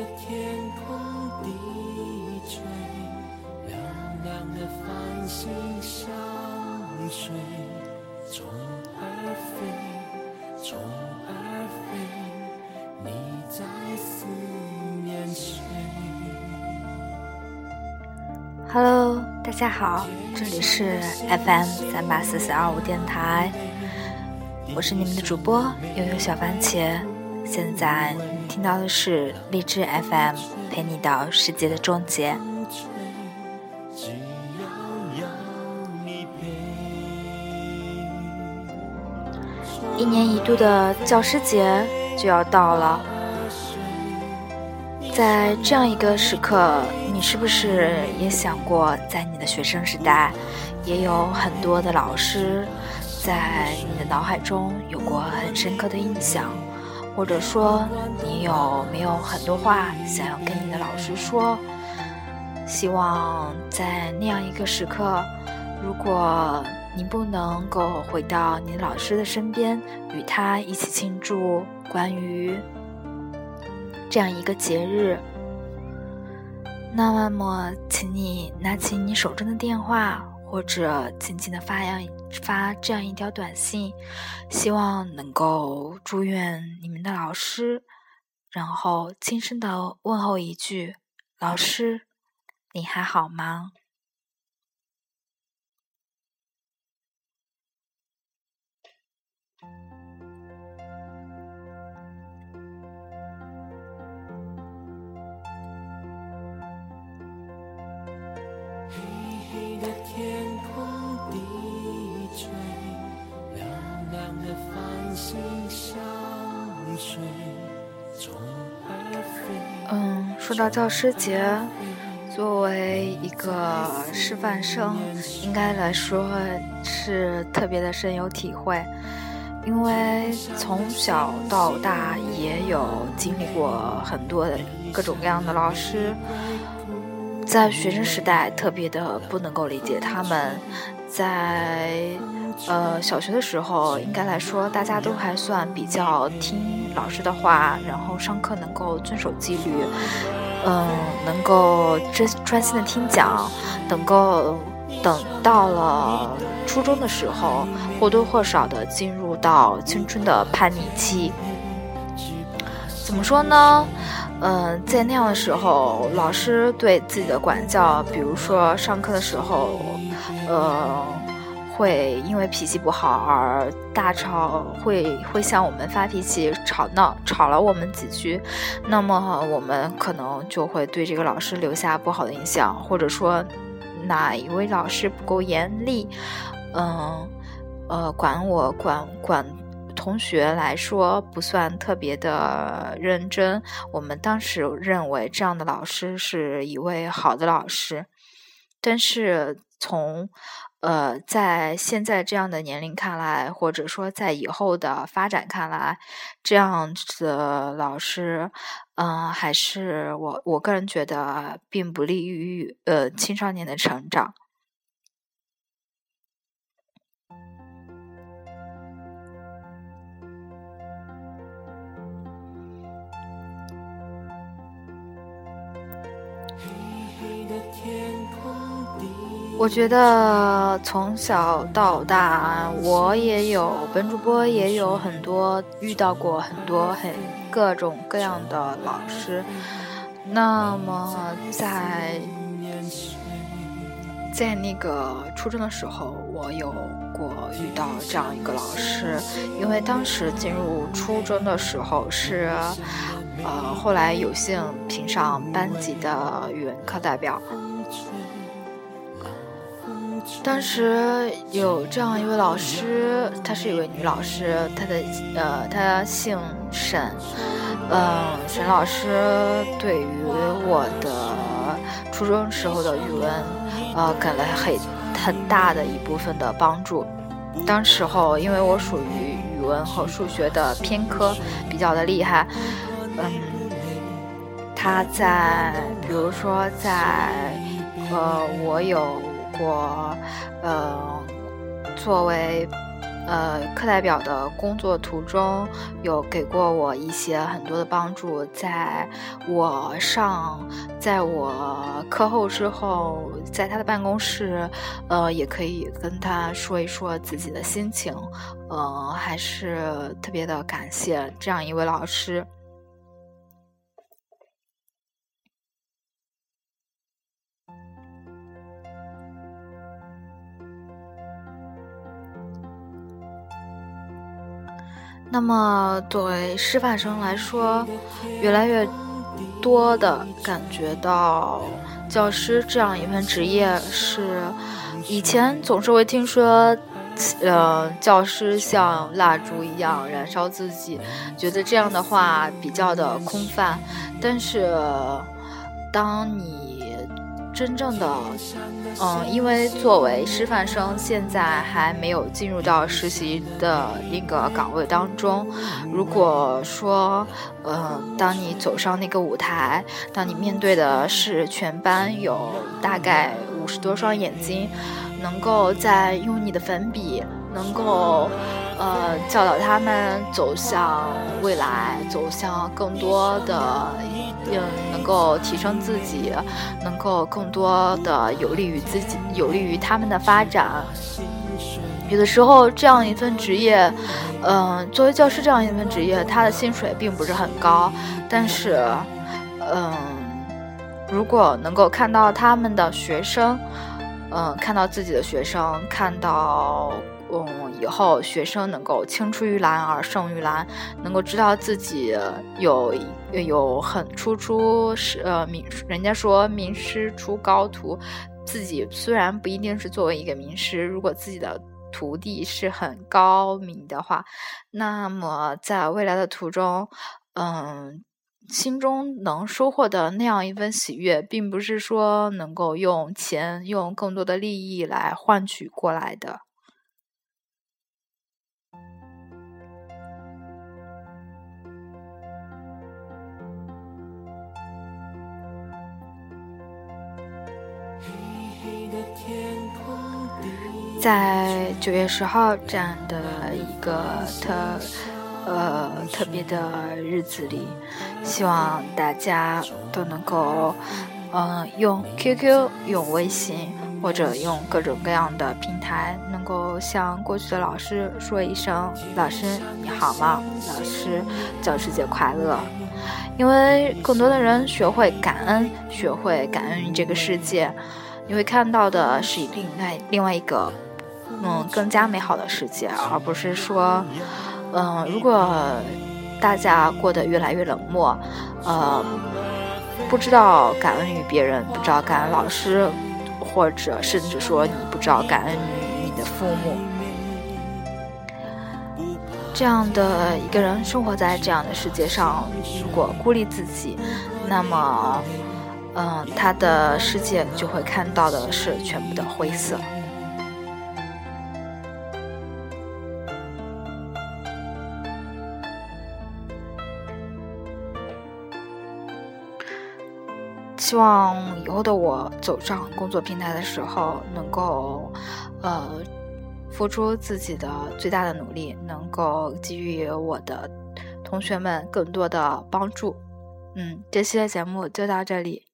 的天空低垂，亮亮的繁星相随，虫儿飞，虫儿飞，你在思念谁？Hello，大家好，这里是 FM 三八四四二五电台，我是你们的主播悠悠小番茄。现在你听到的是荔枝 FM 陪你到世界的终结。一年一度的教师节就要到了，在这样一个时刻，你是不是也想过，在你的学生时代，也有很多的老师在你的脑海中有过很深刻的印象？或者说，你有没有很多话想要跟你的老师说？希望在那样一个时刻，如果你不能够回到你老师的身边，与他一起庆祝关于这样一个节日，那么，请你拿起你手中的电话，或者轻轻的发扬发这样一条短信，希望能够祝愿你们的老师，然后轻声的问候一句：“老师，你还好吗？”嗯，说到教师节，作为一个师范生，应该来说是特别的深有体会，因为从小到大也有经历过很多的各种各样的老师，在学生时代特别的不能够理解他们，在呃小学的时候，应该来说大家都还算比较听老师的话，然后上课能够遵守纪律，嗯，能够专专心的听讲，能够等到了初中的时候，或多或少的进入到青春的叛逆期。怎么说呢？嗯、在那样的时候，老师对自己的管教，比如说上课的时候，呃，会因为脾气不好而大吵，会会向我们发脾气，吵闹吵了我们几句，那么我们可能就会对这个老师留下不好的印象，或者说哪一位老师不够严厉，嗯，呃，管我管管。同学来说不算特别的认真，我们当时认为这样的老师是一位好的老师，但是从呃在现在这样的年龄看来，或者说在以后的发展看来，这样子的老师，嗯、还是我我个人觉得并不利于呃青少年的成长。我觉得从小到大，我也有本主播也有很多遇到过很多很各种各样的老师。那么在在那个初中的时候，我有过遇到这样一个老师，因为当时进入初中的时候是，呃，后来有幸评上班级的语文课代表。当时有这样一位老师，她是一位女老师，她的呃，她姓沈，嗯、沈老师对于我的初中时候的语文，呃，给了很很大的一部分的帮助。当时候因为我属于语文和数学的偏科比较的厉害，嗯，他在比如说在呃，我有过呃作为呃，课代表的工作途中有给过我一些很多的帮助，在我上，在我课后之后，在他的办公室，呃，也可以跟他说一说自己的心情，呃，还是特别的感谢这样一位老师。那么，作为师范生来说，越来越多的感觉到教师这样一份职业是以前总是会听说，呃，教师像蜡烛一样燃烧自己，觉得这样的话比较的空泛。但是，当你真正的嗯，因为作为师范生，现在还没有进入到实习的一个岗位当中。如果说，呃，当你走上那个舞台，当你面对的是全班有大概五十多双眼睛，能够在用你的粉笔，能够。呃，教导他们走向未来，走向更多的，嗯，能够提升自己，能够更多的有利于自己，有利于他们的发展。有的时候，这样一份职业，嗯，作为教师这样一份职业，他的薪水并不是很高，但是，嗯，如果能够看到他们的学生，嗯，看到自己的学生，看到。嗯，以后学生能够青出于蓝而胜于蓝，能够知道自己有有很出出是呃名，人家说名师出高徒，自己虽然不一定是作为一个名师，如果自己的徒弟是很高明的话，那么在未来的途中，嗯，心中能收获的那样一份喜悦，并不是说能够用钱、用更多的利益来换取过来的。在九月十号这样的一个特呃特别的日子里，希望大家都能够嗯用 QQ、用微信或者用各种各样的平台，能够向过去的老师说一声：“老师你好吗？老师教师节快乐！”因为更多的人学会感恩，学会感恩于这个世界，你会看到的是另外另外一个。嗯，更加美好的世界，而不是说，嗯，如果大家过得越来越冷漠，呃，不知道感恩于别人，不知道感恩老师，或者甚至说你不知道感恩于你的父母，这样的一个人生活在这样的世界上，如果孤立自己，那么，嗯，他的世界就会看到的是全部的灰色。希望以后的我走上工作平台的时候，能够，呃，付出自己的最大的努力，能够给予我的同学们更多的帮助。嗯，这期的节目就到这里。